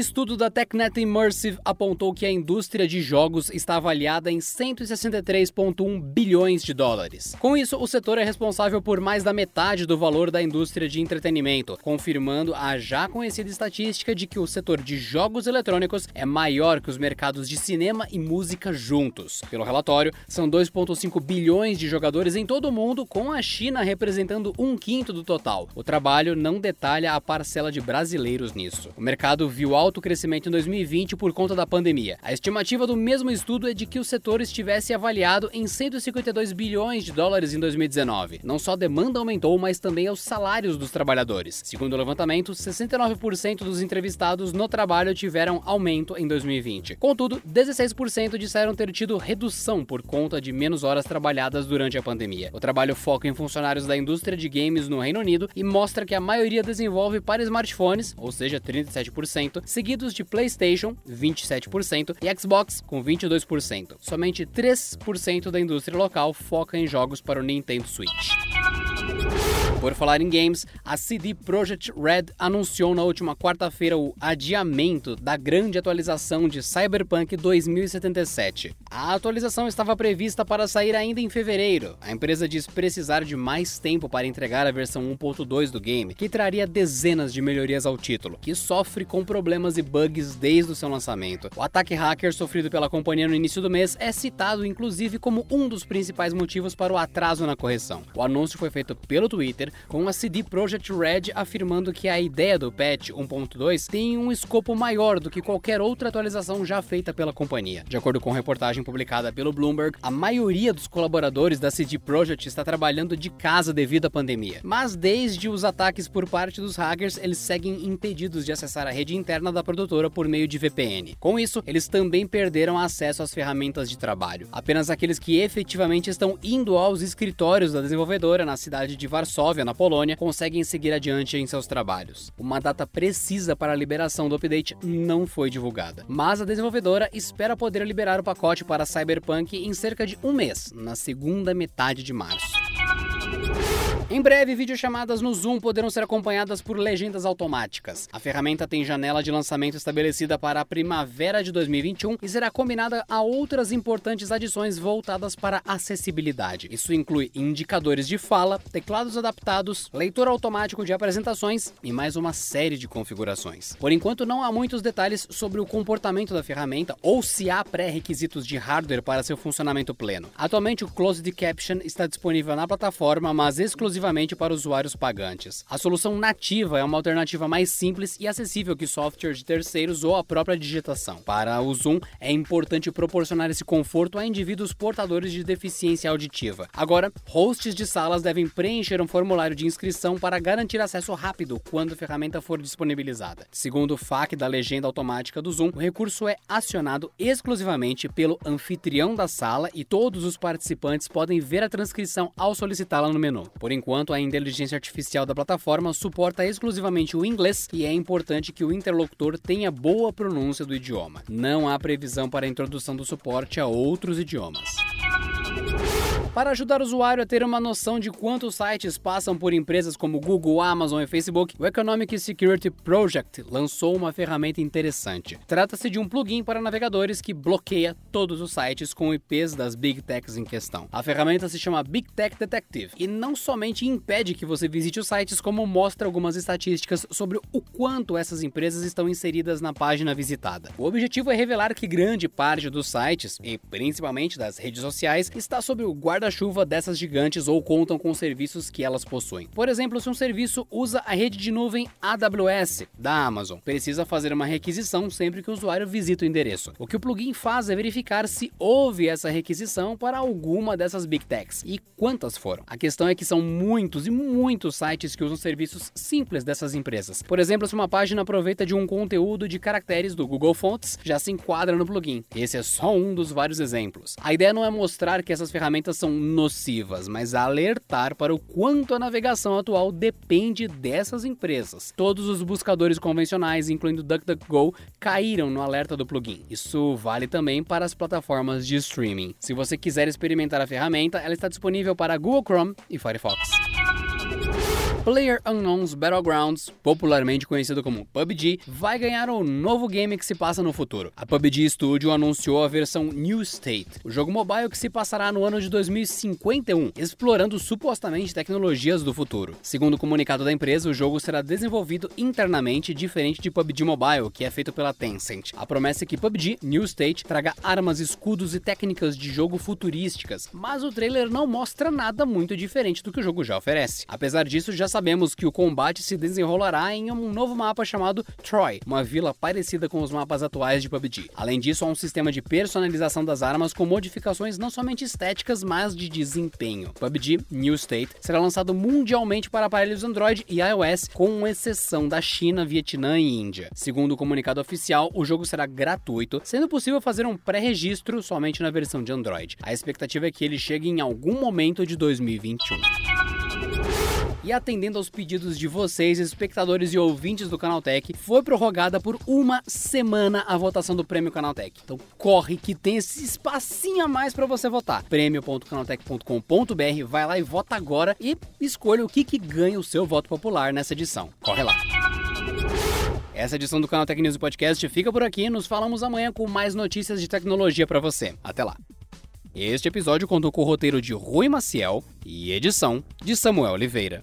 Estudo da TechNet Immersive apontou que a indústria de jogos está avaliada em 163,1 bilhões de dólares. Com isso, o setor é responsável por mais da metade do valor da indústria de entretenimento, confirmando a já conhecida estatística de que o setor de jogos eletrônicos é maior que os mercados de cinema e música juntos. Pelo relatório, são 2,5 bilhões de jogadores em todo o mundo, com a China representando um quinto do total. O trabalho não detalha a parcela de brasileiros nisso. O mercado viu alto crescimento em 2020 por conta da pandemia. A estimativa do mesmo estudo é de que o setor estivesse avaliado em 152 bilhões de dólares em 2019. Não só a demanda aumentou, mas também os salários dos trabalhadores. Segundo o levantamento, 69% dos entrevistados no trabalho tiveram aumento em 2020. Contudo, 16% disseram ter tido redução por conta de menos horas trabalhadas durante a pandemia. O trabalho foca em funcionários da indústria de games no Reino Unido e mostra que a maioria desenvolve para smartphones, ou seja, 37% seguidos de PlayStation, 27%, e Xbox, com 22%. Somente 3% da indústria local foca em jogos para o Nintendo Switch. Por falar em games, a CD Projekt Red anunciou na última quarta-feira o adiamento da grande atualização de Cyberpunk 2077. A atualização estava prevista para sair ainda em fevereiro. A empresa diz precisar de mais tempo para entregar a versão 1.2 do game, que traria dezenas de melhorias ao título, que sofre com problemas e bugs desde o seu lançamento. O ataque hacker sofrido pela companhia no início do mês é citado inclusive como um dos principais motivos para o atraso na correção. O anúncio foi feito pelo Twitter com a CD Projekt Red afirmando que a ideia do patch 1.2 tem um escopo maior do que qualquer outra atualização já feita pela companhia. De acordo com reportagem publicada pelo Bloomberg, a maioria dos colaboradores da CD Projekt está trabalhando de casa devido à pandemia. Mas desde os ataques por parte dos hackers, eles seguem impedidos de acessar a rede interna da produtora por meio de VPN. Com isso, eles também perderam acesso às ferramentas de trabalho. Apenas aqueles que efetivamente estão indo aos escritórios da desenvolvedora na cidade de Varsóvia na Polônia, conseguem seguir adiante em seus trabalhos. Uma data precisa para a liberação do update não foi divulgada, mas a desenvolvedora espera poder liberar o pacote para Cyberpunk em cerca de um mês, na segunda metade de março. Em breve, videochamadas no Zoom poderão ser acompanhadas por legendas automáticas. A ferramenta tem janela de lançamento estabelecida para a primavera de 2021 e será combinada a outras importantes adições voltadas para acessibilidade. Isso inclui indicadores de fala, teclados adaptados, leitor automático de apresentações e mais uma série de configurações. Por enquanto, não há muitos detalhes sobre o comportamento da ferramenta ou se há pré-requisitos de hardware para seu funcionamento pleno. Atualmente, o Closed Caption está disponível na plataforma, mas exclusivamente exclusivamente para usuários pagantes. A solução nativa é uma alternativa mais simples e acessível que software de terceiros ou a própria digitação. Para o Zoom, é importante proporcionar esse conforto a indivíduos portadores de deficiência auditiva. Agora, hosts de salas devem preencher um formulário de inscrição para garantir acesso rápido quando a ferramenta for disponibilizada. Segundo o FAQ da legenda automática do Zoom, o recurso é acionado exclusivamente pelo anfitrião da sala e todos os participantes podem ver a transcrição ao solicitá-la no menu. Por enquanto, enquanto a inteligência artificial da plataforma suporta exclusivamente o inglês e é importante que o interlocutor tenha boa pronúncia do idioma. Não há previsão para a introdução do suporte a outros idiomas. Para ajudar o usuário a ter uma noção de quantos sites passam por empresas como Google, Amazon e Facebook, o Economic Security Project lançou uma ferramenta interessante. Trata-se de um plugin para navegadores que bloqueia todos os sites com IPs das Big Techs em questão. A ferramenta se chama Big Tech Detective e não somente impede que você visite os sites, como mostra algumas estatísticas sobre o quanto essas empresas estão inseridas na página visitada. O objetivo é revelar que grande parte dos sites, e principalmente das redes sociais, está sob o guarda guarda-chuva dessas gigantes ou contam com serviços que elas possuem. Por exemplo, se um serviço usa a rede de nuvem AWS da Amazon, precisa fazer uma requisição sempre que o usuário visita o endereço. O que o plugin faz é verificar se houve essa requisição para alguma dessas Big Techs e quantas foram. A questão é que são muitos e muitos sites que usam serviços simples dessas empresas. Por exemplo, se uma página aproveita de um conteúdo de caracteres do Google Fonts, já se enquadra no plugin. Esse é só um dos vários exemplos. A ideia não é mostrar que essas ferramentas são são nocivas, mas alertar para o quanto a navegação atual depende dessas empresas. Todos os buscadores convencionais, incluindo DuckDuckGo, caíram no alerta do plugin. Isso vale também para as plataformas de streaming. Se você quiser experimentar a ferramenta, ela está disponível para Google Chrome e Firefox. Player Unknown's Battlegrounds, popularmente conhecido como PUBG, vai ganhar um novo game que se passa no futuro. A PUBG Studio anunciou a versão New State, o jogo mobile que se passará no ano de 2051, explorando supostamente tecnologias do futuro. Segundo o comunicado da empresa, o jogo será desenvolvido internamente, diferente de PUBG Mobile, que é feito pela Tencent. A promessa é que PUBG New State traga armas, escudos e técnicas de jogo futurísticas, mas o trailer não mostra nada muito diferente do que o jogo já oferece. Apesar disso, já sabemos que o combate se desenrolará em um novo mapa chamado Troy, uma vila parecida com os mapas atuais de PUBG. Além disso, há um sistema de personalização das armas com modificações não somente estéticas, mas de desempenho. PUBG New State será lançado mundialmente para aparelhos Android e iOS, com exceção da China, Vietnã e Índia. Segundo o comunicado oficial, o jogo será gratuito, sendo possível fazer um pré-registro somente na versão de Android. A expectativa é que ele chegue em algum momento de 2021. E atendendo aos pedidos de vocês, espectadores e ouvintes do Canaltech, foi prorrogada por uma semana a votação do Prêmio Canaltech. Então corre que tem esse espacinho a mais para você votar. prêmio.canaltech.com.br, vai lá e vota agora e escolha o que, que ganha o seu voto popular nessa edição. Corre lá! Essa edição do Canal Tech News Podcast fica por aqui. Nos falamos amanhã com mais notícias de tecnologia para você. Até lá! Este episódio contou com o roteiro de Rui Maciel e edição de Samuel Oliveira.